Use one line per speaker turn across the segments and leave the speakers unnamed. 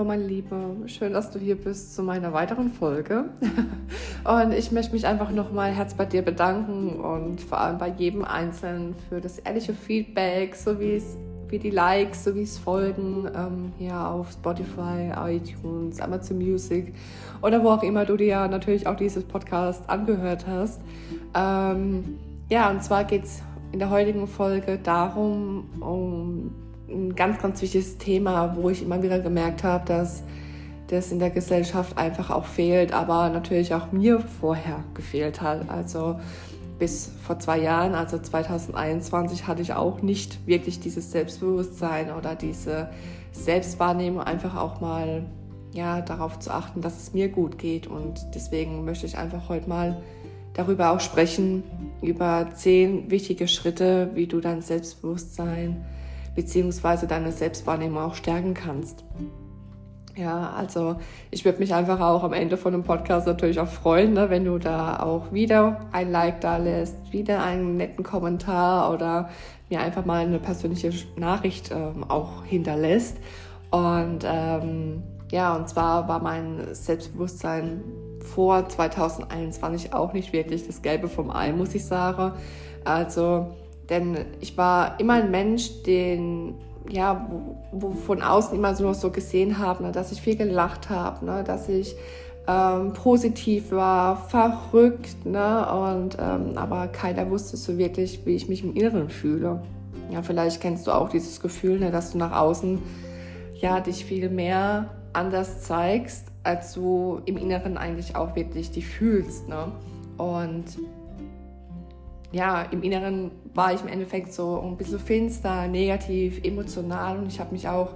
Hallo meine Liebe, schön, dass du hier bist zu meiner weiteren Folge. Und ich möchte mich einfach nochmal herz bei dir bedanken und vor allem bei jedem Einzelnen für das ehrliche Feedback, so wie es wie die Likes, so wie es Folgen ähm, hier auf Spotify, iTunes, Amazon Music oder wo auch immer du dir natürlich auch dieses Podcast angehört hast. Ähm, ja, und zwar geht es in der heutigen Folge darum, um ein ganz, ganz wichtiges Thema, wo ich immer wieder gemerkt habe, dass das in der Gesellschaft einfach auch fehlt, aber natürlich auch mir vorher gefehlt hat. Also bis vor zwei Jahren, also 2021, hatte ich auch nicht wirklich dieses Selbstbewusstsein oder diese Selbstwahrnehmung, einfach auch mal ja, darauf zu achten, dass es mir gut geht. Und deswegen möchte ich einfach heute mal darüber auch sprechen, über zehn wichtige Schritte, wie du dein Selbstbewusstsein bzw. deine Selbstwahrnehmung auch stärken kannst. Ja, also ich würde mich einfach auch am Ende von dem Podcast natürlich auch freuen, ne, wenn du da auch wieder ein Like da lässt, wieder einen netten Kommentar oder mir einfach mal eine persönliche Nachricht ähm, auch hinterlässt. Und ähm, ja, und zwar war mein Selbstbewusstsein vor 2021 auch nicht wirklich das Gelbe vom Ei, muss ich sagen. Also, denn ich war immer ein Mensch, den ja, wo, wo, von außen immer so so gesehen habe, ne, dass ich viel gelacht habe, ne, dass ich ähm, positiv war, verrückt, ne, und ähm, aber keiner wusste so wirklich, wie ich mich im Inneren fühle. Ja, vielleicht kennst du auch dieses Gefühl, ne, dass du nach außen ja dich viel mehr anders zeigst, als du im Inneren eigentlich auch wirklich dich fühlst. Ne? Und ja, im Inneren war ich im Endeffekt so ein bisschen finster, negativ, emotional und ich habe mich auch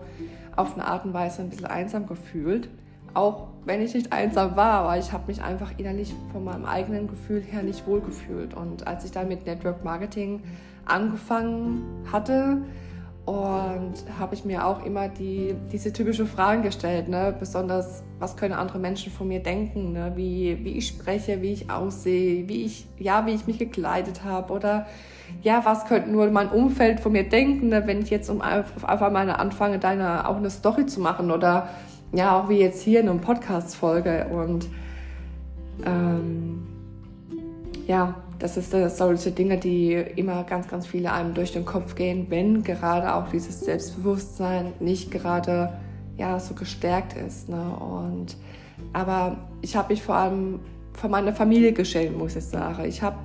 auf eine Art und Weise ein bisschen einsam gefühlt. Auch wenn ich nicht einsam war, aber ich habe mich einfach innerlich von meinem eigenen Gefühl her nicht wohl gefühlt. Und als ich dann mit Network Marketing angefangen hatte, und habe ich mir auch immer die, diese typische Fragen gestellt, ne? besonders, was können andere Menschen von mir denken, ne? wie, wie ich spreche, wie ich aussehe, wie ich, ja, wie ich mich gekleidet habe oder ja, was könnte nur mein Umfeld von mir denken, ne? wenn ich jetzt um auf einfach mal anfange, deine auch eine Story zu machen oder ja, auch wie jetzt hier in einem Podcast-Folge und ähm, ja, das ist das solche Dinge, die immer ganz, ganz viele einem durch den Kopf gehen, wenn gerade auch dieses Selbstbewusstsein nicht gerade ja, so gestärkt ist. Ne? Und, aber ich habe mich vor allem von meiner Familie geschämt, muss ich sagen. Ich habe,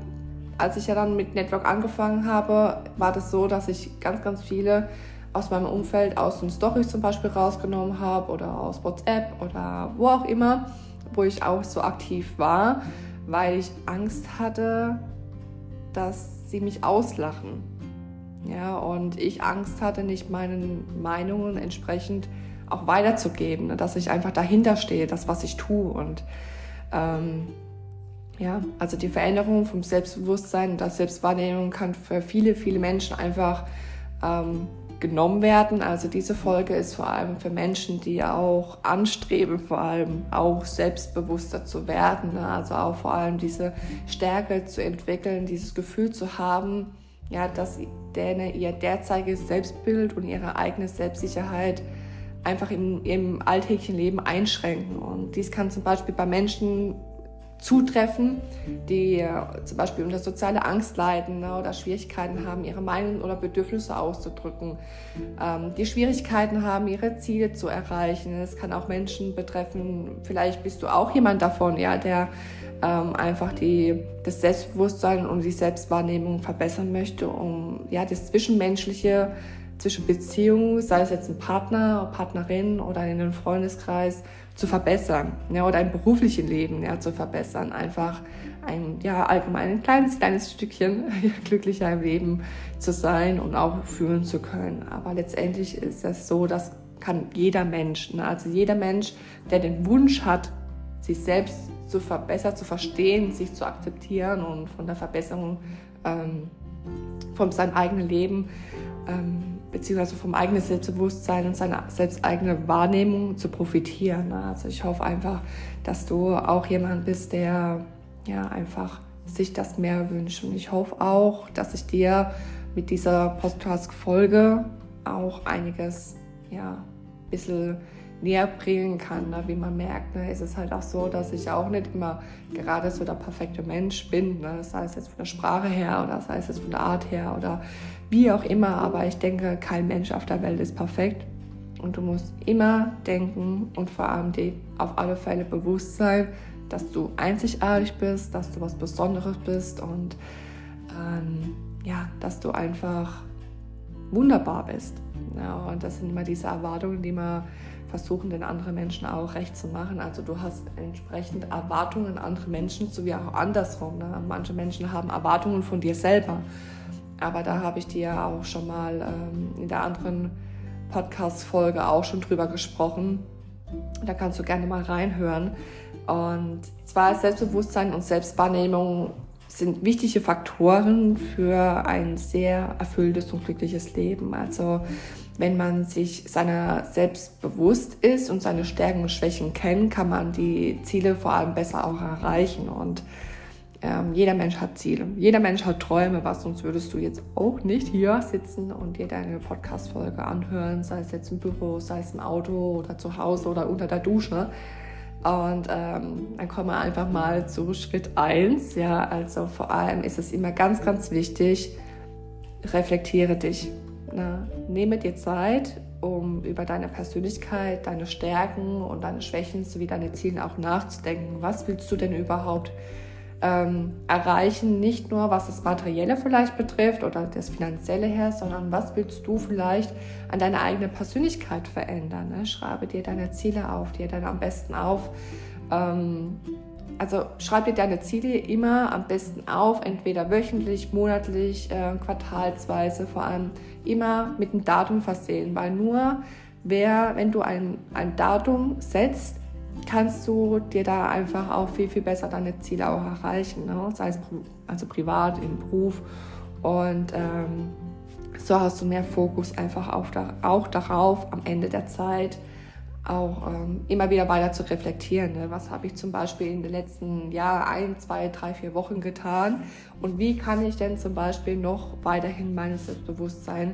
als ich ja dann mit Network angefangen habe, war das so, dass ich ganz, ganz viele aus meinem Umfeld aus den Stories zum Beispiel rausgenommen habe oder aus WhatsApp oder wo auch immer, wo ich auch so aktiv war weil ich Angst hatte, dass sie mich auslachen. Ja, und ich Angst hatte, nicht meinen Meinungen entsprechend auch weiterzugeben, ne, dass ich einfach dahinter stehe, das, was ich tue. Und ähm, ja, also die Veränderung vom Selbstbewusstsein und der Selbstwahrnehmung kann für viele, viele Menschen einfach ähm, genommen werden. Also diese Folge ist vor allem für Menschen, die auch anstreben, vor allem auch selbstbewusster zu werden. Ne? Also auch vor allem diese Stärke zu entwickeln, dieses Gefühl zu haben, ja, dass denen ihr derzeitiges Selbstbild und ihre eigene Selbstsicherheit einfach im, im alltäglichen Leben einschränken. Und dies kann zum Beispiel bei Menschen zutreffen, die äh, zum Beispiel unter soziale Angst leiden ne, oder Schwierigkeiten haben, ihre Meinungen oder Bedürfnisse auszudrücken, ähm, die Schwierigkeiten haben, ihre Ziele zu erreichen. Es kann auch Menschen betreffen, vielleicht bist du auch jemand davon, ja, der ähm, einfach die, das Selbstbewusstsein und die Selbstwahrnehmung verbessern möchte, um ja, das Zwischenmenschliche zwischen Beziehungen, sei es jetzt ein Partner, Partnerin oder in einem Freundeskreis, zu verbessern ja, oder ein berufliches Leben ja, zu verbessern. Einfach ein, ja, allgemein ein kleines, kleines Stückchen glücklicher im Leben zu sein und auch fühlen zu können. Aber letztendlich ist das so, das kann jeder Mensch. Ne? Also jeder Mensch, der den Wunsch hat, sich selbst zu verbessern, zu verstehen, sich zu akzeptieren und von der Verbesserung ähm, von seinem eigenen Leben ähm, beziehungsweise vom eigenen Selbstbewusstsein und seiner selbst eigenen Wahrnehmung zu profitieren. Ne? Also ich hoffe einfach, dass du auch jemand bist, der ja einfach sich das mehr wünscht. Und ich hoffe auch, dass ich dir mit dieser Podcast-Folge auch einiges, ja, ein bisschen näher bringen kann. Ne? Wie man merkt, ne, ist es halt auch so, dass ich auch nicht immer gerade so der perfekte Mensch bin. Ne? Sei es jetzt von der Sprache her oder sei es jetzt von der Art her oder wie auch immer. Aber ich denke, kein Mensch auf der Welt ist perfekt. Und du musst immer denken und vor allem dir auf alle Fälle bewusst sein, dass du einzigartig bist, dass du was Besonderes bist und ähm, ja, dass du einfach wunderbar bist. Ja, und das sind immer diese Erwartungen, die man versuchen, den anderen Menschen auch recht zu machen. Also du hast entsprechend Erwartungen an andere Menschen, sowie auch andersrum. Ne? Manche Menschen haben Erwartungen von dir selber. Aber da habe ich dir ja auch schon mal ähm, in der anderen Podcast-Folge auch schon drüber gesprochen. Da kannst du gerne mal reinhören. Und zwar Selbstbewusstsein und Selbstwahrnehmung sind wichtige Faktoren für ein sehr erfülltes und glückliches Leben. Also wenn man sich seiner selbst bewusst ist und seine Stärken und Schwächen kennt, kann man die Ziele vor allem besser auch erreichen. Und ähm, jeder Mensch hat Ziele, jeder Mensch hat Träume, was sonst würdest du jetzt auch nicht hier sitzen und dir deine Podcast-Folge anhören, sei es jetzt im Büro, sei es im Auto oder zu Hause oder unter der Dusche. Und ähm, dann kommen wir einfach mal zu Schritt 1. Ja, also vor allem ist es immer ganz, ganz wichtig, reflektiere dich. Na, nehme dir Zeit, um über deine Persönlichkeit, deine Stärken und deine Schwächen sowie deine Ziele auch nachzudenken. Was willst du denn überhaupt ähm, erreichen? Nicht nur, was das Materielle vielleicht betrifft oder das Finanzielle her, sondern was willst du vielleicht an deiner eigenen Persönlichkeit verändern? Ne? Schreibe dir deine Ziele auf, dir dann am besten auf. Ähm, also schreib dir deine Ziele immer am besten auf, entweder wöchentlich, monatlich, äh, quartalsweise, vor allem immer mit einem Datum versehen, weil nur wer, wenn du ein, ein Datum setzt, kannst du dir da einfach auch viel, viel besser deine Ziele auch erreichen, ne? sei es also privat, im Beruf. Und ähm, so hast du mehr Fokus einfach auf, auch darauf, am Ende der Zeit auch ähm, immer wieder weiter zu reflektieren. Ne? Was habe ich zum Beispiel in den letzten Jahr ein, zwei, drei, vier Wochen getan und wie kann ich denn zum Beispiel noch weiterhin mein Selbstbewusstsein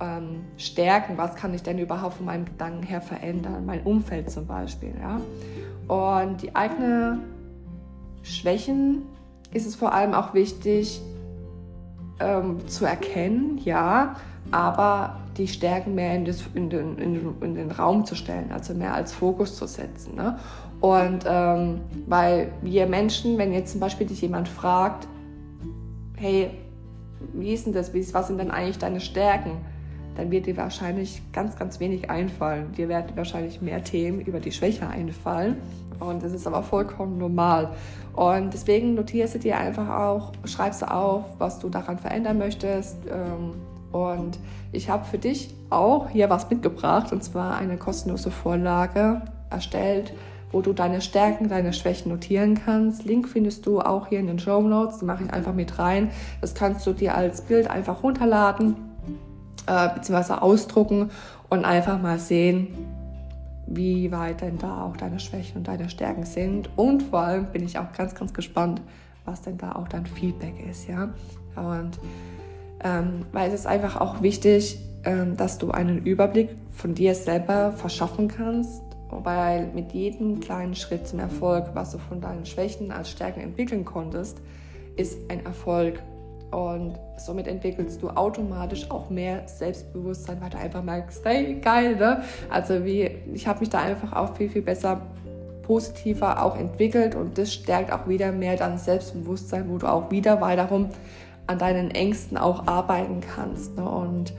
ähm, stärken? Was kann ich denn überhaupt von meinen Gedanken her verändern? Mein Umfeld zum Beispiel. Ja? Und die eigenen Schwächen ist es vor allem auch wichtig ähm, zu erkennen, ja, aber die Stärken mehr in, das, in, den, in, in, den, Raum zu stellen, also mehr als Fokus zu setzen. Ne? Und ähm, weil wir Menschen, wenn jetzt zum Beispiel dich jemand fragt, hey, wie ist denn das, was sind denn eigentlich deine Stärken? Dann wird dir wahrscheinlich ganz, ganz wenig einfallen. Dir werden wahrscheinlich mehr Themen über die Schwäche einfallen. Und das ist aber vollkommen normal. Und deswegen notierst du dir einfach auch, schreibst du auf, was du daran verändern möchtest, ähm, und ich habe für dich auch hier was mitgebracht, und zwar eine kostenlose Vorlage erstellt, wo du deine Stärken, deine Schwächen notieren kannst. Link findest du auch hier in den Show Notes, die mache ich einfach mit rein. Das kannst du dir als Bild einfach runterladen äh, bzw. ausdrucken und einfach mal sehen, wie weit denn da auch deine Schwächen und deine Stärken sind. Und vor allem bin ich auch ganz, ganz gespannt, was denn da auch dein Feedback ist. Ja? Und ähm, weil es ist einfach auch wichtig, ähm, dass du einen Überblick von dir selber verschaffen kannst, weil mit jedem kleinen Schritt zum Erfolg, was du von deinen Schwächen als Stärken entwickeln konntest, ist ein Erfolg. Und somit entwickelst du automatisch auch mehr Selbstbewusstsein, weil du einfach merkst, hey, geil, ne? Also wie, ich habe mich da einfach auch viel, viel besser positiver auch entwickelt und das stärkt auch wieder mehr dein Selbstbewusstsein, wo du auch wieder weiterum an deinen Ängsten auch arbeiten kannst. Ne? Und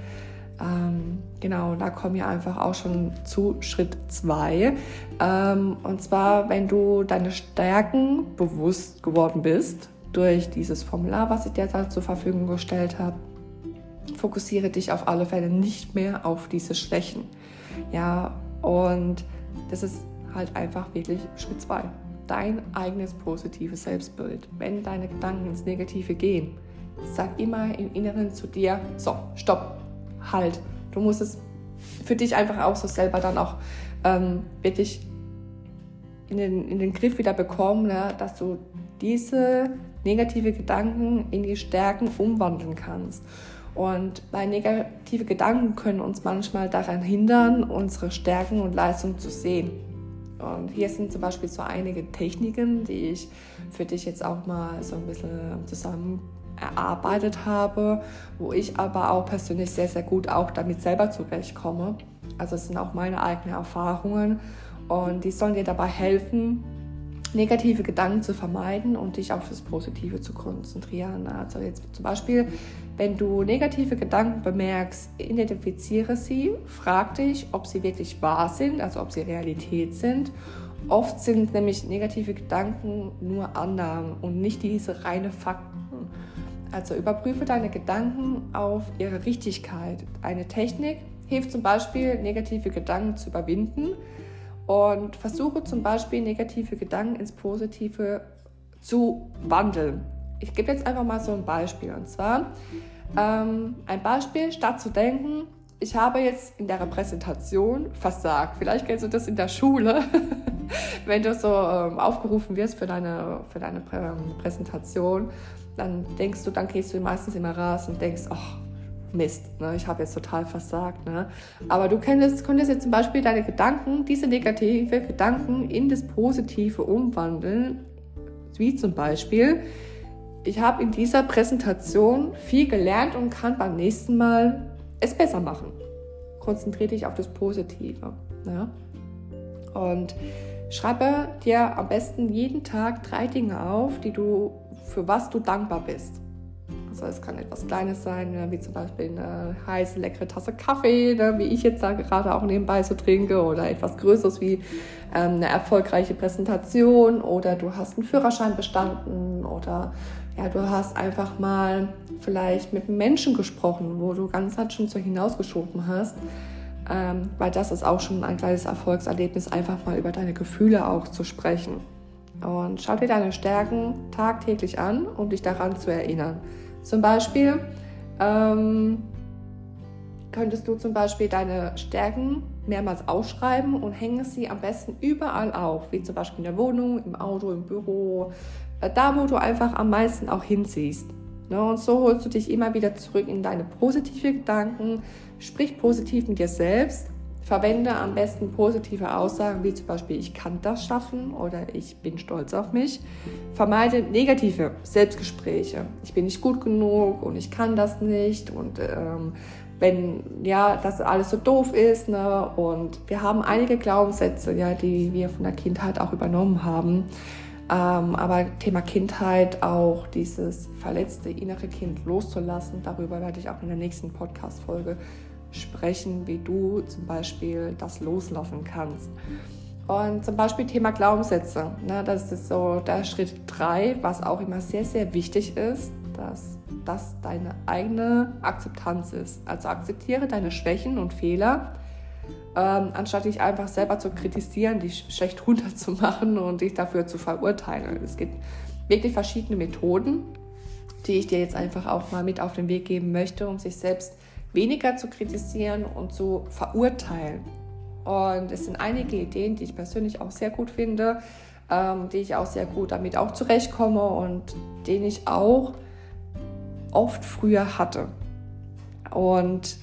ähm, genau, da kommen wir einfach auch schon zu Schritt 2. Ähm, und zwar, wenn du deine Stärken bewusst geworden bist durch dieses Formular, was ich dir da zur Verfügung gestellt habe, fokussiere dich auf alle Fälle nicht mehr auf diese Schwächen. Ja, und das ist halt einfach wirklich Schritt 2 dein eigenes positives Selbstbild. Wenn deine Gedanken ins Negative gehen, Sag immer im Inneren zu dir, so, stopp, halt. Du musst es für dich einfach auch so selber dann auch ähm, wirklich in den, in den Griff wieder bekommen, ne, dass du diese negative Gedanken in die Stärken umwandeln kannst. Und weil negative Gedanken können uns manchmal daran hindern, unsere Stärken und Leistungen zu sehen. Und hier sind zum Beispiel so einige Techniken, die ich für dich jetzt auch mal so ein bisschen zusammen erarbeitet habe, wo ich aber auch persönlich sehr, sehr gut auch damit selber zurechtkomme. Also es sind auch meine eigenen Erfahrungen und die sollen dir dabei helfen, negative Gedanken zu vermeiden und dich auf das Positive zu konzentrieren. Also jetzt zum Beispiel, wenn du negative Gedanken bemerkst, identifiziere sie, frag dich, ob sie wirklich wahr sind, also ob sie Realität sind. Oft sind nämlich negative Gedanken nur Annahmen und nicht diese reine Fakten. Also überprüfe deine Gedanken auf ihre Richtigkeit. Eine Technik hilft zum Beispiel, negative Gedanken zu überwinden und versuche zum Beispiel negative Gedanken ins Positive zu wandeln. Ich gebe jetzt einfach mal so ein Beispiel. Und zwar ähm, ein Beispiel, statt zu denken, ich habe jetzt in der Präsentation versagt. Vielleicht kennst du das in der Schule, wenn du so ähm, aufgerufen wirst für deine, für deine Prä Präsentation dann denkst du, dann gehst du meistens immer raus und denkst, ach, Mist, ne, ich habe jetzt total versagt. Ne? Aber du könntest, könntest jetzt zum Beispiel deine Gedanken, diese negative Gedanken in das Positive umwandeln, wie zum Beispiel, ich habe in dieser Präsentation viel gelernt und kann beim nächsten Mal es besser machen. Konzentriere dich auf das Positive. Ne? Und schreibe dir am besten jeden Tag drei Dinge auf, die du für was du dankbar bist. Also es kann etwas Kleines sein, ne, wie zum Beispiel eine heiße, leckere Tasse Kaffee, ne, wie ich jetzt da gerade auch nebenbei so trinke, oder etwas Größeres wie ähm, eine erfolgreiche Präsentation, oder du hast einen Führerschein bestanden, oder ja, du hast einfach mal vielleicht mit Menschen gesprochen, wo du ganz halt schon so hinausgeschoben hast. Ähm, weil das ist auch schon ein kleines Erfolgserlebnis, einfach mal über deine Gefühle auch zu sprechen. Und schau dir deine Stärken tagtäglich an, um dich daran zu erinnern. Zum Beispiel ähm, könntest du zum Beispiel deine Stärken mehrmals ausschreiben und hänge sie am besten überall auf, wie zum Beispiel in der Wohnung, im Auto, im Büro, äh, da wo du einfach am meisten auch hinziehst. Ne? Und so holst du dich immer wieder zurück in deine positiven Gedanken, sprich positiv mit dir selbst Verwende am besten positive Aussagen wie zum Beispiel ich kann das schaffen oder ich bin stolz auf mich. Vermeide negative Selbstgespräche. Ich bin nicht gut genug und ich kann das nicht und ähm, wenn ja das alles so doof ist ne? und wir haben einige Glaubenssätze, ja, die wir von der Kindheit auch übernommen haben. Ähm, aber Thema Kindheit auch dieses verletzte innere Kind loszulassen, darüber werde ich auch in der nächsten Podcast-Folge sprechen, wie du zum Beispiel das loslassen kannst. Und zum Beispiel Thema Glaubenssätze. Ne, das ist so der Schritt 3, was auch immer sehr, sehr wichtig ist, dass das deine eigene Akzeptanz ist. Also akzeptiere deine Schwächen und Fehler, ähm, anstatt dich einfach selber zu kritisieren, dich schlecht runterzumachen und dich dafür zu verurteilen. Es gibt wirklich verschiedene Methoden, die ich dir jetzt einfach auch mal mit auf den Weg geben möchte, um sich selbst weniger zu kritisieren und zu verurteilen. Und es sind einige Ideen, die ich persönlich auch sehr gut finde, ähm, die ich auch sehr gut damit auch zurechtkomme und den ich auch oft früher hatte. Und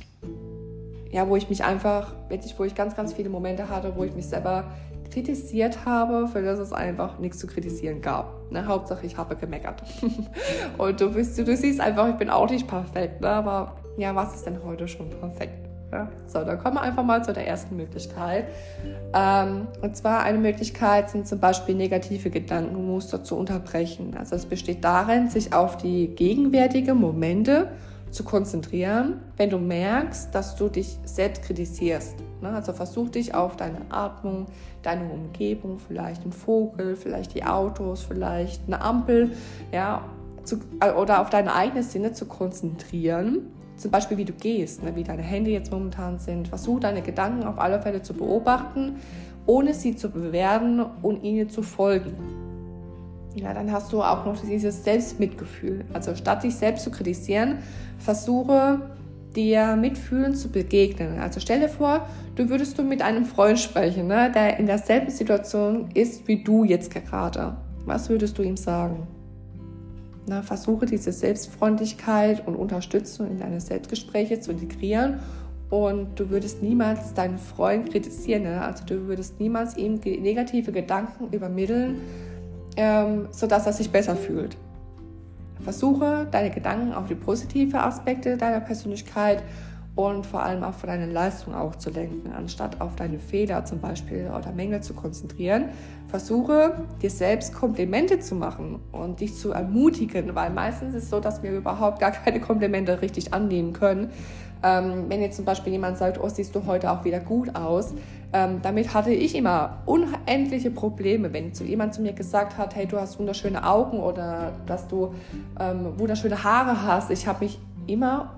ja, wo ich mich einfach, wirklich, wo ich ganz, ganz viele Momente hatte, wo ich mich selber kritisiert habe, für das es einfach nichts zu kritisieren gab. Ne? Hauptsache, ich habe gemeckert. und du, bist, du siehst einfach, ich bin auch nicht perfekt, ne? aber ja, was ist denn heute schon perfekt? Ja, so, dann kommen wir einfach mal zu der ersten Möglichkeit. Ähm, und zwar eine Möglichkeit sind zum Beispiel negative Gedankenmuster zu unterbrechen. Also es besteht darin, sich auf die gegenwärtigen Momente zu konzentrieren, wenn du merkst, dass du dich selbst kritisierst. Ne? Also versuch dich auf deine Atmung, deine Umgebung, vielleicht ein Vogel, vielleicht die Autos, vielleicht eine Ampel, ja, zu, äh, oder auf deine eigenen Sinne zu konzentrieren. Zum Beispiel, wie du gehst, ne? wie deine Hände jetzt momentan sind. Versuch deine Gedanken auf alle Fälle zu beobachten, ohne sie zu bewerten und ihnen zu folgen. Ja, dann hast du auch noch dieses Selbstmitgefühl. Also statt dich selbst zu kritisieren, versuche dir mitfühlend zu begegnen. Also stell dir vor, du würdest du mit einem Freund sprechen, ne, der in derselben Situation ist wie du jetzt gerade. Was würdest du ihm sagen? Na, versuche diese Selbstfreundlichkeit und Unterstützung in deine Selbstgespräche zu integrieren und du würdest niemals deinen Freund kritisieren. Ne? Also du würdest niemals ihm negative Gedanken übermitteln, ähm, sodass er sich besser fühlt. Versuche deine Gedanken auf die positiven Aspekte deiner Persönlichkeit und vor allem auf deine Leistung auch zu lenken, anstatt auf deine Fehler zum Beispiel oder Mängel zu konzentrieren. Versuche dir selbst Komplimente zu machen und dich zu ermutigen, weil meistens ist es so, dass wir überhaupt gar keine Komplimente richtig annehmen können. Ähm, wenn jetzt zum Beispiel jemand sagt, oh, siehst du heute auch wieder gut aus, ähm, damit hatte ich immer unendliche Probleme, wenn zu jemand zu mir gesagt hat, hey, du hast wunderschöne Augen oder dass du ähm, wunderschöne Haare hast. Ich habe mich immer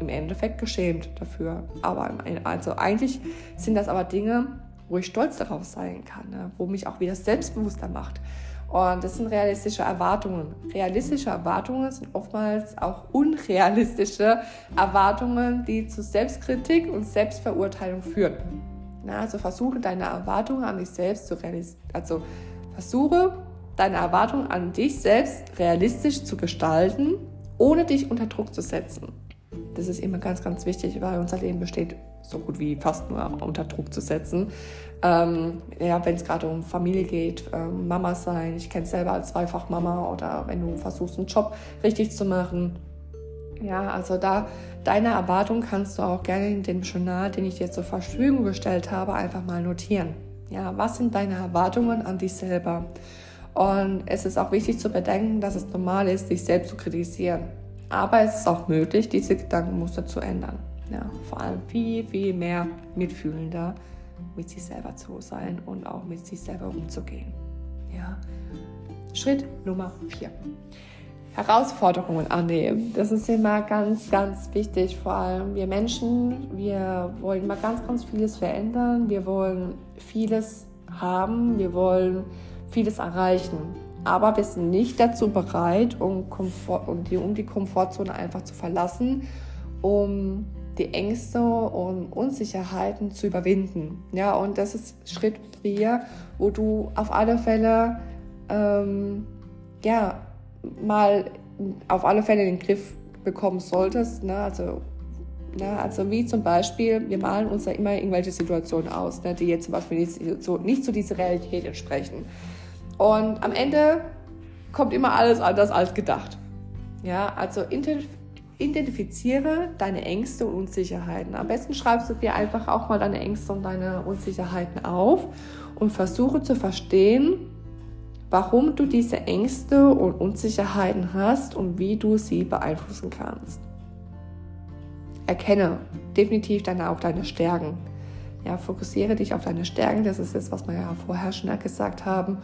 im Endeffekt geschämt dafür. Aber also eigentlich sind das aber Dinge, wo ich stolz darauf sein kann, ne? wo mich auch wieder selbstbewusster macht. Und das sind realistische Erwartungen. Realistische Erwartungen sind oftmals auch unrealistische Erwartungen, die zu Selbstkritik und Selbstverurteilung führen. Na, also versuche deine Erwartungen an dich selbst zu realisieren. Also versuche deine Erwartungen an dich selbst realistisch zu gestalten, ohne dich unter Druck zu setzen. Das ist immer ganz, ganz wichtig, weil unser Leben besteht so gut wie fast nur unter Druck zu setzen. Ähm, ja, wenn es gerade um Familie geht, ähm, Mama sein, ich kenne es selber als Zweifachmama oder wenn du versuchst, einen Job richtig zu machen. Ja, also da deine Erwartung kannst du auch gerne in dem Journal, den ich dir zur Verfügung gestellt habe, einfach mal notieren. Ja, was sind deine Erwartungen an dich selber? Und es ist auch wichtig zu bedenken, dass es normal ist, sich selbst zu kritisieren. Aber es ist auch möglich, diese Gedankenmuster zu ändern. Ja, vor allem viel, viel mehr mitfühlender mit sich selber zu sein und auch mit sich selber umzugehen. Ja. Schritt Nummer vier. Herausforderungen annehmen. Das ist immer ganz, ganz wichtig. Vor allem wir Menschen, wir wollen immer ganz, ganz vieles verändern. Wir wollen vieles haben. Wir wollen vieles erreichen. Aber wir sind nicht dazu bereit, um, Komfort, um, die, um die Komfortzone einfach zu verlassen, um die Ängste und Unsicherheiten zu überwinden. Ja, und das ist Schritt 4, wo du auf alle Fälle ähm, ja, mal auf alle Fälle den Griff bekommen solltest. Ne? Also, ne? also wie zum Beispiel, wir malen uns ja immer irgendwelche Situationen aus, ne? die jetzt zum Beispiel nicht, so, nicht zu dieser Realität entsprechen. Und am Ende kommt immer alles anders als gedacht. Ja, also identifiziere deine Ängste und Unsicherheiten. Am besten schreibst du dir einfach auch mal deine Ängste und deine Unsicherheiten auf und versuche zu verstehen, warum du diese Ängste und Unsicherheiten hast und wie du sie beeinflussen kannst. Erkenne definitiv dann auch deine Stärken. Ja, fokussiere dich auf deine Stärken, das ist das, was wir ja vorher schon gesagt haben,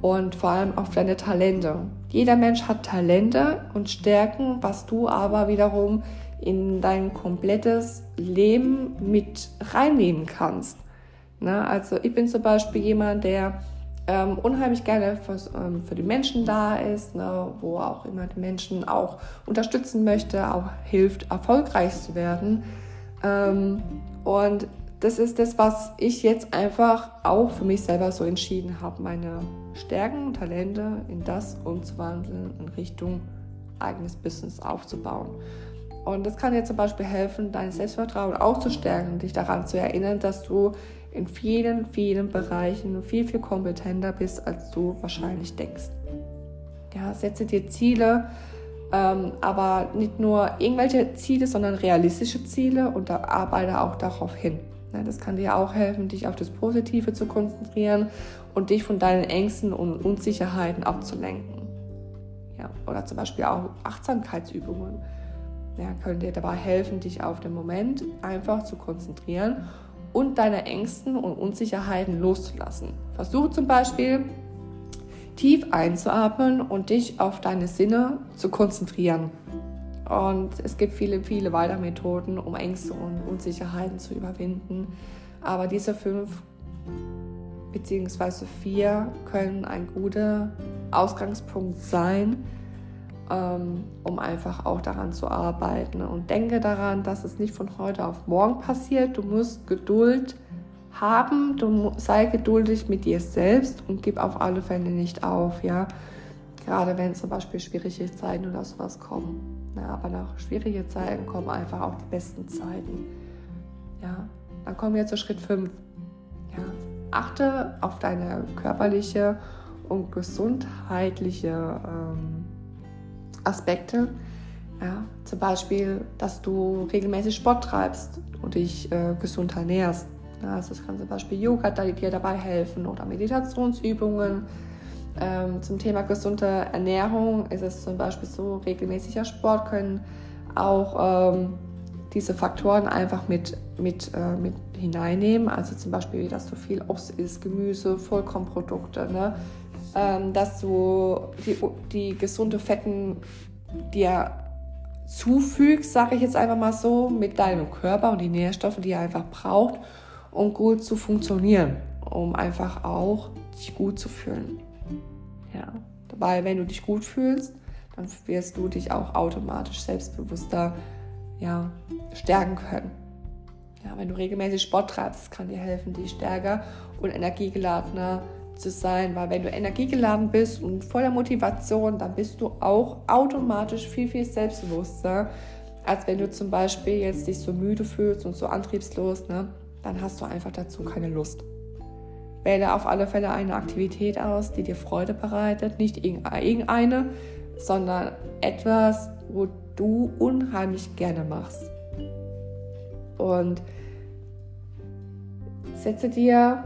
und vor allem auf deine Talente. Jeder Mensch hat Talente und Stärken, was du aber wiederum in dein komplettes Leben mit reinnehmen kannst. Na, also ich bin zum Beispiel jemand, der ähm, unheimlich gerne für, ähm, für, die Menschen da ist, ne, wo auch immer die Menschen auch unterstützen möchte, auch hilft, erfolgreich zu werden. Ähm, und das ist das, was ich jetzt einfach auch für mich selber so entschieden habe, meine Stärken und Talente in das umzuwandeln, in Richtung eigenes Business aufzubauen. Und das kann dir zum Beispiel helfen, dein Selbstvertrauen auch zu stärken dich daran zu erinnern, dass du in vielen, vielen Bereichen viel, viel kompetenter bist, als du wahrscheinlich denkst. Ja, setze dir Ziele, ähm, aber nicht nur irgendwelche Ziele, sondern realistische Ziele und arbeite auch darauf hin. Ja, das kann dir auch helfen, dich auf das Positive zu konzentrieren und dich von deinen Ängsten und Unsicherheiten abzulenken. Ja, oder zum Beispiel auch Achtsamkeitsübungen ja, können dir dabei helfen, dich auf den Moment einfach zu konzentrieren und deine Ängsten und Unsicherheiten loszulassen. Versuche zum Beispiel tief einzuatmen und dich auf deine Sinne zu konzentrieren. Und es gibt viele, viele weitere Methoden, um Ängste und Unsicherheiten zu überwinden. Aber diese fünf bzw. vier können ein guter Ausgangspunkt sein, ähm, um einfach auch daran zu arbeiten. Und denke daran, dass es nicht von heute auf morgen passiert. Du musst Geduld haben, du sei geduldig mit dir selbst und gib auf alle Fälle nicht auf, ja. Gerade wenn zum Beispiel schwierige Zeiten oder sowas kommen. Ja, aber nach schwierigen Zeiten kommen einfach auch die besten Zeiten. Ja, dann kommen wir zu Schritt 5. Ja, achte auf deine körperliche und gesundheitliche ähm, Aspekte. Ja, zum Beispiel, dass du regelmäßig Sport treibst und dich äh, gesund ernährst. Ja, also es kann zum Beispiel Yoga dir dabei helfen oder Meditationsübungen. Ähm, zum Thema gesunde Ernährung ist es zum Beispiel so, regelmäßiger Sport können auch ähm, diese Faktoren einfach mit, mit, äh, mit hineinnehmen. Also zum Beispiel, dass du viel Obst isst, Gemüse, Vollkornprodukte, ne? ähm, dass du die, die gesunde Fetten dir zufügst, sage ich jetzt einfach mal so, mit deinem Körper und die Nährstoffe, die er einfach braucht, um gut zu funktionieren, um einfach auch dich gut zu fühlen. Ja, weil wenn du dich gut fühlst, dann wirst du dich auch automatisch selbstbewusster ja, stärken können. Ja, wenn du regelmäßig Sport treibst, kann dir helfen, dich stärker und energiegeladener zu sein, weil wenn du energiegeladen bist und voller Motivation, dann bist du auch automatisch viel, viel selbstbewusster, als wenn du zum Beispiel jetzt dich so müde fühlst und so antriebslos, ne? dann hast du einfach dazu keine Lust. Wähle auf alle Fälle eine Aktivität aus, die dir Freude bereitet, nicht irgendeine, sondern etwas, wo du unheimlich gerne machst. Und setze dir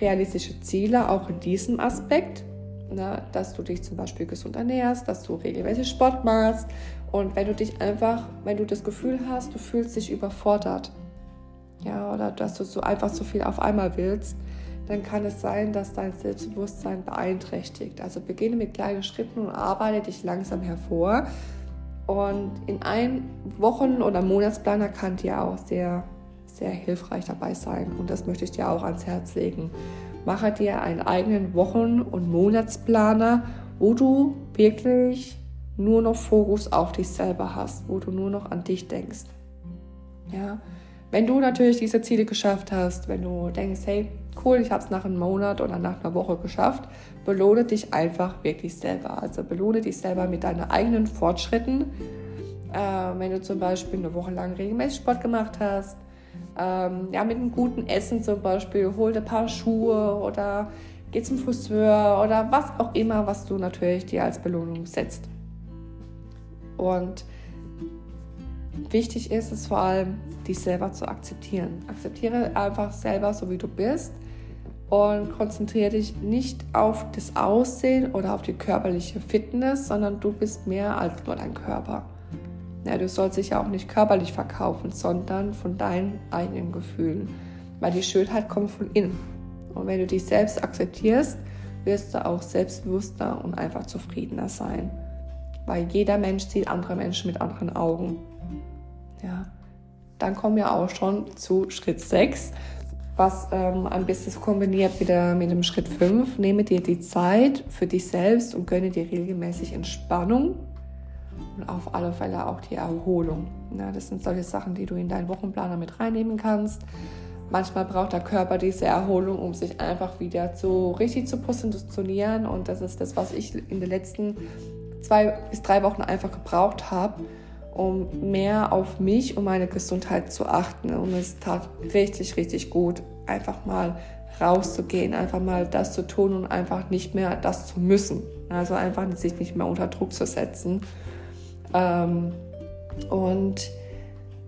realistische Ziele auch in diesem Aspekt, ne, dass du dich zum Beispiel gesund ernährst, dass du regelmäßig Sport machst. Und wenn du dich einfach, wenn du das Gefühl hast, du fühlst dich überfordert, ja, oder dass du so einfach so viel auf einmal willst, dann kann es sein, dass dein Selbstbewusstsein beeinträchtigt. Also beginne mit kleinen Schritten und arbeite dich langsam hervor. Und in einem Wochen- oder Monatsplaner kann dir auch sehr sehr hilfreich dabei sein und das möchte ich dir auch ans Herz legen. Mache dir einen eigenen Wochen- und Monatsplaner, wo du wirklich nur noch Fokus auf dich selber hast, wo du nur noch an dich denkst. Ja, wenn du natürlich diese Ziele geschafft hast, wenn du denkst, hey, cool, ich habe es nach einem Monat oder nach einer Woche geschafft, belohne dich einfach wirklich selber. Also belohne dich selber mit deinen eigenen Fortschritten. Äh, wenn du zum Beispiel eine Woche lang regelmäßig Sport gemacht hast, ähm, ja, mit einem guten Essen zum Beispiel, hol dir ein paar Schuhe oder geh zum Friseur oder was auch immer, was du natürlich dir als Belohnung setzt. Und wichtig ist es vor allem, dich selber zu akzeptieren. Akzeptiere einfach selber so, wie du bist und konzentriere dich nicht auf das Aussehen oder auf die körperliche Fitness, sondern du bist mehr als nur dein Körper. Ja, du sollst dich ja auch nicht körperlich verkaufen, sondern von deinen eigenen Gefühlen. Weil die Schönheit kommt von innen. Und wenn du dich selbst akzeptierst, wirst du auch selbstbewusster und einfach zufriedener sein. Weil jeder Mensch sieht andere Menschen mit anderen Augen. Ja. Dann kommen wir auch schon zu Schritt 6, was ähm, ein bisschen kombiniert mit, der, mit dem Schritt 5. Nehme dir die Zeit für dich selbst und gönne dir regelmäßig Entspannung und auf alle Fälle auch die Erholung. Ja, das sind solche Sachen, die du in deinen Wochenplaner mit reinnehmen kannst. Manchmal braucht der Körper diese Erholung, um sich einfach wieder so richtig zu positionieren. Und das ist das, was ich in den letzten zwei bis drei Wochen einfach gebraucht habe, um mehr auf mich und meine Gesundheit zu achten. Und es tat richtig, richtig gut, einfach mal rauszugehen, einfach mal das zu tun und einfach nicht mehr das zu müssen. Also einfach sich nicht mehr unter Druck zu setzen. Ähm, und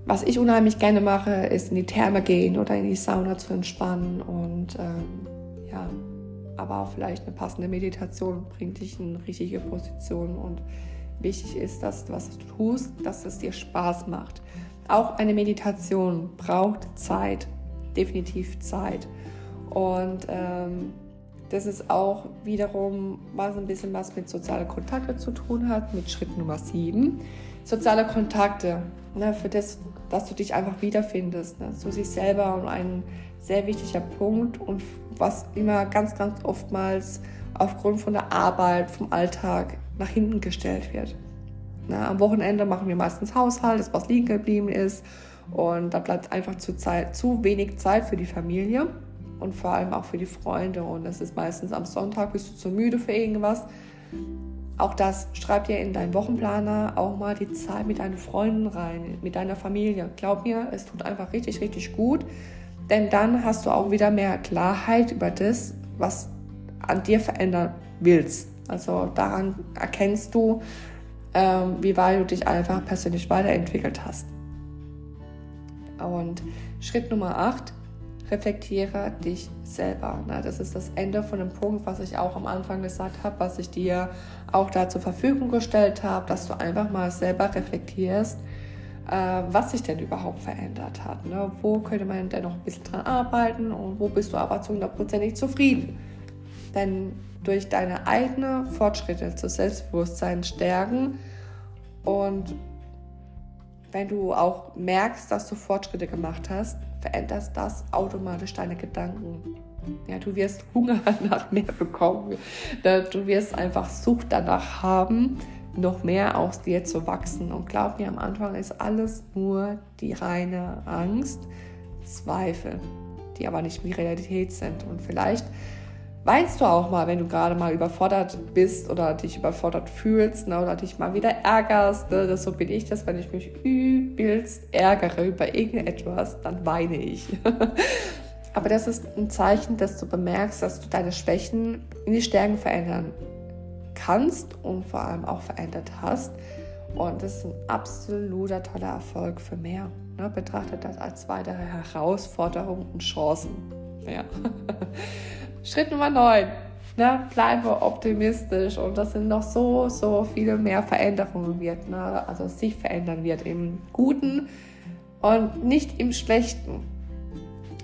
was ich unheimlich gerne mache, ist in die Therme gehen oder in die Sauna zu entspannen und ähm, ja, aber auch vielleicht eine passende Meditation bringt dich in richtige Position und wichtig ist, dass was du tust, dass es dir Spaß macht. Auch eine Meditation braucht Zeit, definitiv Zeit und ähm, das ist auch wiederum was ein bisschen was mit sozialen Kontakten zu tun hat, mit Schritt Nummer 7. Soziale Kontakte, ne, für das, dass du dich einfach wiederfindest. Ne, zu sich selber und ein sehr wichtiger Punkt und was immer ganz, ganz oftmals aufgrund von der Arbeit, vom Alltag nach hinten gestellt wird. Na, am Wochenende machen wir meistens Haushalt, das was liegen geblieben ist und da bleibt einfach zu, Zeit, zu wenig Zeit für die Familie und vor allem auch für die Freunde. Und es ist meistens am Sonntag, bist du zu müde für irgendwas. auch das, schreib dir in deinen Wochenplaner auch mal die Zeit mit deinen Freunden rein, mit deiner Familie. Glaub mir, es tut einfach richtig, richtig gut, denn dann hast du auch wieder mehr Klarheit über das, was an dir verändern willst. Also daran erkennst du, ähm, wie weit du dich einfach persönlich weiterentwickelt hast. Und Schritt Nummer 8, reflektiere dich selber. Na, das ist das Ende von dem Punkt, was ich auch am Anfang gesagt habe, was ich dir auch da zur Verfügung gestellt habe, dass du einfach mal selber reflektierst, äh, was sich denn überhaupt verändert hat. Ne? Wo könnte man denn noch ein bisschen dran arbeiten und wo bist du aber zu 100% zufrieden? Denn durch deine eigenen Fortschritte zu Selbstbewusstsein stärken und wenn du auch merkst, dass du Fortschritte gemacht hast, veränderst das automatisch deine Gedanken. Ja, du wirst Hunger nach mehr bekommen. Du wirst einfach Sucht danach haben, noch mehr aus dir zu wachsen. Und glaub mir, am Anfang ist alles nur die reine Angst, Zweifel, die aber nicht wie Realität sind. Und vielleicht weinst du auch mal, wenn du gerade mal überfordert bist oder dich überfordert fühlst ne, oder dich mal wieder ärgerst. Ne? Das, so bin ich das, wenn ich mich übelst ärgere über irgendetwas, dann weine ich. Aber das ist ein Zeichen, dass du bemerkst, dass du deine Schwächen in die Stärken verändern kannst und vor allem auch verändert hast. Und das ist ein absoluter toller Erfolg für mehr. Ne? Betrachte das als weitere Herausforderungen und Chancen. Ja. Schritt Nummer 9. Ne, bleibe optimistisch und das sind noch so, so viele mehr Veränderungen wird, ne? also sich verändern wird im Guten und nicht im Schlechten.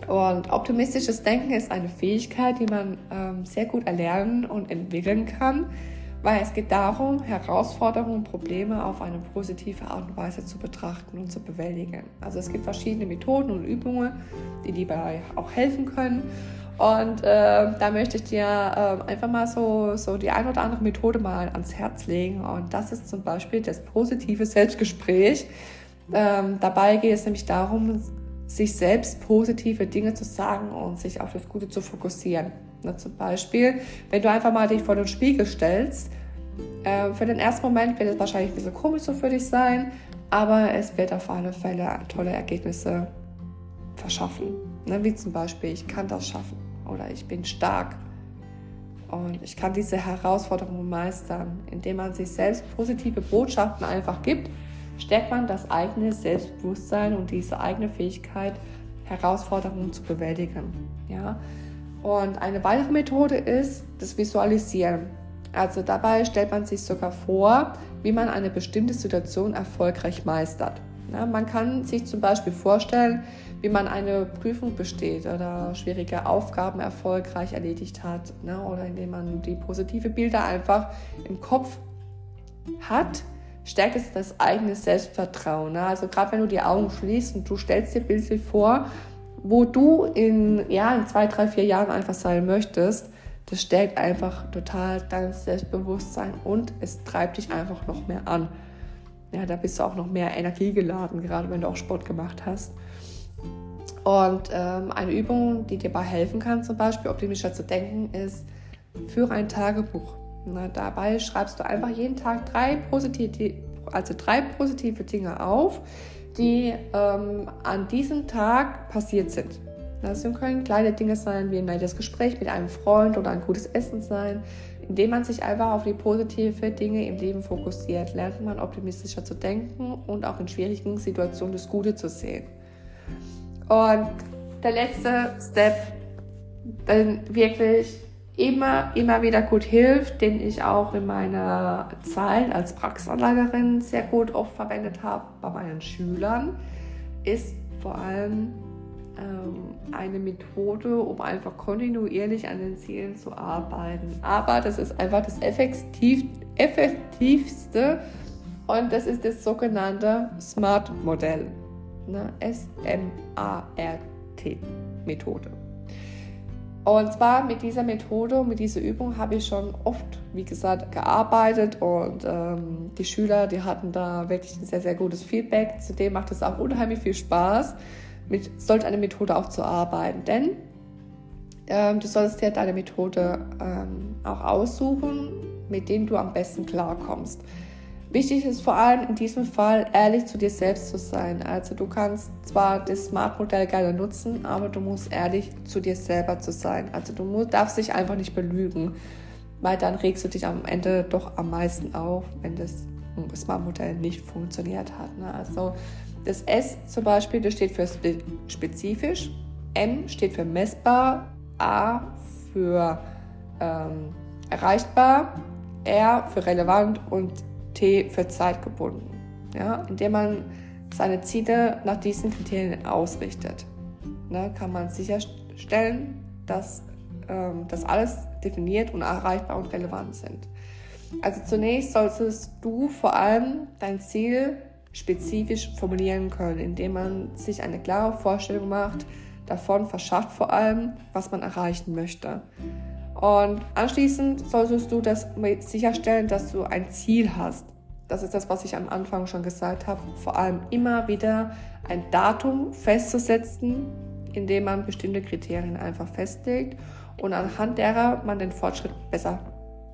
Und optimistisches Denken ist eine Fähigkeit, die man ähm, sehr gut erlernen und entwickeln kann, weil es geht darum, Herausforderungen und Probleme auf eine positive Art und Weise zu betrachten und zu bewältigen. Also es gibt verschiedene Methoden und Übungen, die dabei auch helfen können. Und äh, da möchte ich dir äh, einfach mal so, so die ein oder andere Methode mal ans Herz legen. Und das ist zum Beispiel das positive Selbstgespräch. Ähm, dabei geht es nämlich darum, sich selbst positive Dinge zu sagen und sich auf das Gute zu fokussieren. Na, zum Beispiel, wenn du einfach mal dich vor den Spiegel stellst, äh, für den ersten Moment wird es wahrscheinlich ein bisschen komisch so für dich sein, aber es wird auf alle Fälle tolle Ergebnisse verschaffen. Ne, wie zum Beispiel, ich kann das schaffen oder ich bin stark. Und ich kann diese Herausforderungen meistern. Indem man sich selbst positive Botschaften einfach gibt, stärkt man das eigene Selbstbewusstsein und diese eigene Fähigkeit, Herausforderungen zu bewältigen. Ja? Und eine weitere Methode ist das Visualisieren. Also dabei stellt man sich sogar vor, wie man eine bestimmte Situation erfolgreich meistert. Ja, man kann sich zum Beispiel vorstellen, wie man eine Prüfung besteht oder schwierige Aufgaben erfolgreich erledigt hat ne? oder indem man die positive Bilder einfach im Kopf hat, stärkt es das eigene Selbstvertrauen. Ne? Also gerade wenn du die Augen schließt und du stellst dir bildlich vor, wo du in, ja, in zwei, drei, vier Jahren einfach sein möchtest, das stärkt einfach total dein Selbstbewusstsein und es treibt dich einfach noch mehr an. Ja, da bist du auch noch mehr Energie geladen, gerade wenn du auch Sport gemacht hast. Und ähm, eine Übung, die dir dabei helfen kann, zum Beispiel optimistischer zu denken, ist, führe ein Tagebuch. Na, dabei schreibst du einfach jeden Tag drei positive, also drei positive Dinge auf, die ähm, an diesem Tag passiert sind. Das können kleine Dinge sein, wie ein nettes Gespräch mit einem Freund oder ein gutes Essen sein. Indem man sich einfach auf die positiven Dinge im Leben fokussiert, lernt man optimistischer zu denken und auch in schwierigen Situationen das Gute zu sehen. Und der letzte Step, der wirklich immer, immer wieder gut hilft, den ich auch in meiner Zeit als Praxisanleiterin sehr gut oft verwendet habe bei meinen Schülern, ist vor allem ähm, eine Methode, um einfach kontinuierlich an den Zielen zu arbeiten. Aber das ist einfach das effektiv, effektivste und das ist das sogenannte SMART-Modell ne? S-M-A-R-T-Methode. Und zwar mit dieser Methode, mit dieser Übung habe ich schon oft, wie gesagt, gearbeitet und ähm, die Schüler, die hatten da wirklich ein sehr, sehr gutes Feedback. Zudem macht es auch unheimlich viel Spaß, mit solch einer Methode auch zu arbeiten, denn ähm, du solltest dir deine Methode ähm, auch aussuchen mit denen du am besten klarkommst. Wichtig ist vor allem in diesem Fall, ehrlich zu dir selbst zu sein. Also du kannst zwar das Smart-Modell gerne nutzen, aber du musst ehrlich zu dir selber zu sein. Also du musst, darfst dich einfach nicht belügen, weil dann regst du dich am Ende doch am meisten auf, wenn das Smart-Modell nicht funktioniert hat. Ne? Also das S zum Beispiel, das steht für spezifisch, M steht für messbar, A für ähm, erreichbar, R für relevant und T für zeitgebunden. Ja? Indem man seine Ziele nach diesen Kriterien ausrichtet, ne, kann man sicherstellen, dass ähm, das alles definiert und erreichbar und relevant sind. Also zunächst solltest du vor allem dein Ziel spezifisch formulieren können, indem man sich eine klare Vorstellung macht, davon verschafft vor allem, was man erreichen möchte. Und anschließend solltest du das sicherstellen, dass du ein Ziel hast. Das ist das, was ich am Anfang schon gesagt habe. Vor allem immer wieder ein Datum festzusetzen, indem man bestimmte Kriterien einfach festlegt und anhand derer man den Fortschritt besser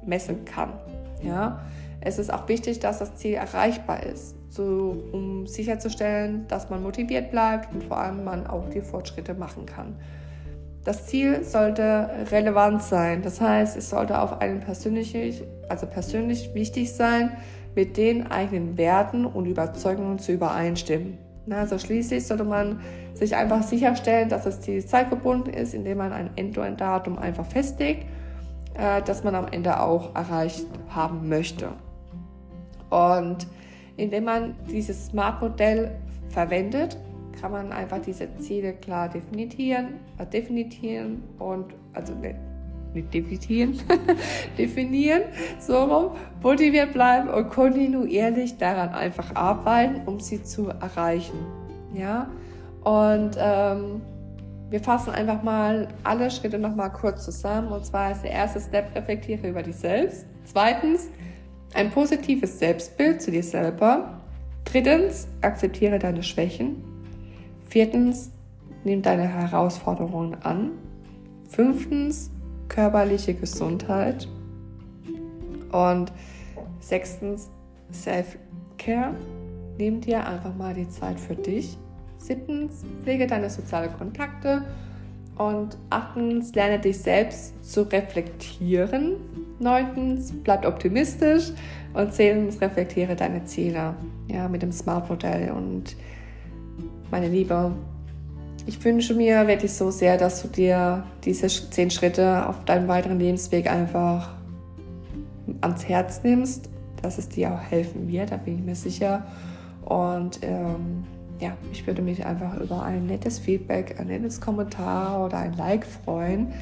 messen kann. Ja? Es ist auch wichtig, dass das Ziel erreichbar ist, so, um sicherzustellen, dass man motiviert bleibt und vor allem man auch die Fortschritte machen kann. Das Ziel sollte relevant sein, das heißt, es sollte auf einen persönlich, also persönlich wichtig sein, mit den eigenen Werten und Überzeugungen zu übereinstimmen. Also schließlich sollte man sich einfach sicherstellen, dass das Ziel zeitgebunden ist, indem man ein End-to-End-Datum einfach festlegt, äh, das man am Ende auch erreicht haben möchte. Und indem man dieses Smart-Modell verwendet, kann man einfach diese Ziele klar definieren, äh, definieren und also nicht definieren, definieren, so rum, motiviert bleiben und kontinuierlich daran einfach arbeiten, um sie zu erreichen. Ja, und ähm, wir fassen einfach mal alle Schritte nochmal kurz zusammen. Und zwar ist der erste Step, reflektiere über dich selbst. Zweitens, ein positives Selbstbild zu dir selber. Drittens, akzeptiere deine Schwächen. Viertens, nimm deine Herausforderungen an. Fünftens, körperliche Gesundheit. Und sechstens, Self-Care. Nimm dir einfach mal die Zeit für dich. Siebtens, pflege deine sozialen Kontakte. Und achtens, lerne dich selbst zu reflektieren. Neuntens, bleib optimistisch. Und zehntens, reflektiere deine Ziele ja, mit dem Smart-Modell. Und meine Liebe, ich wünsche mir wirklich so sehr, dass du dir diese zehn Schritte auf deinem weiteren Lebensweg einfach ans Herz nimmst, dass es dir auch helfen wird, da bin ich mir sicher. Und ähm, ja, ich würde mich einfach über ein nettes Feedback, ein nettes Kommentar oder ein Like freuen.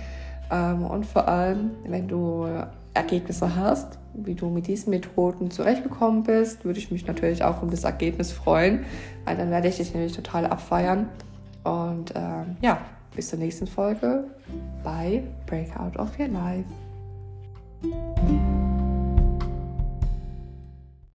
Ähm, und vor allem, wenn du Ergebnisse hast, wie du mit diesen Methoden zurechtgekommen bist, würde ich mich natürlich auch um das Ergebnis freuen, weil dann werde ich dich nämlich total abfeiern. Und ähm, ja, bis zur nächsten Folge bei Breakout of Your Life.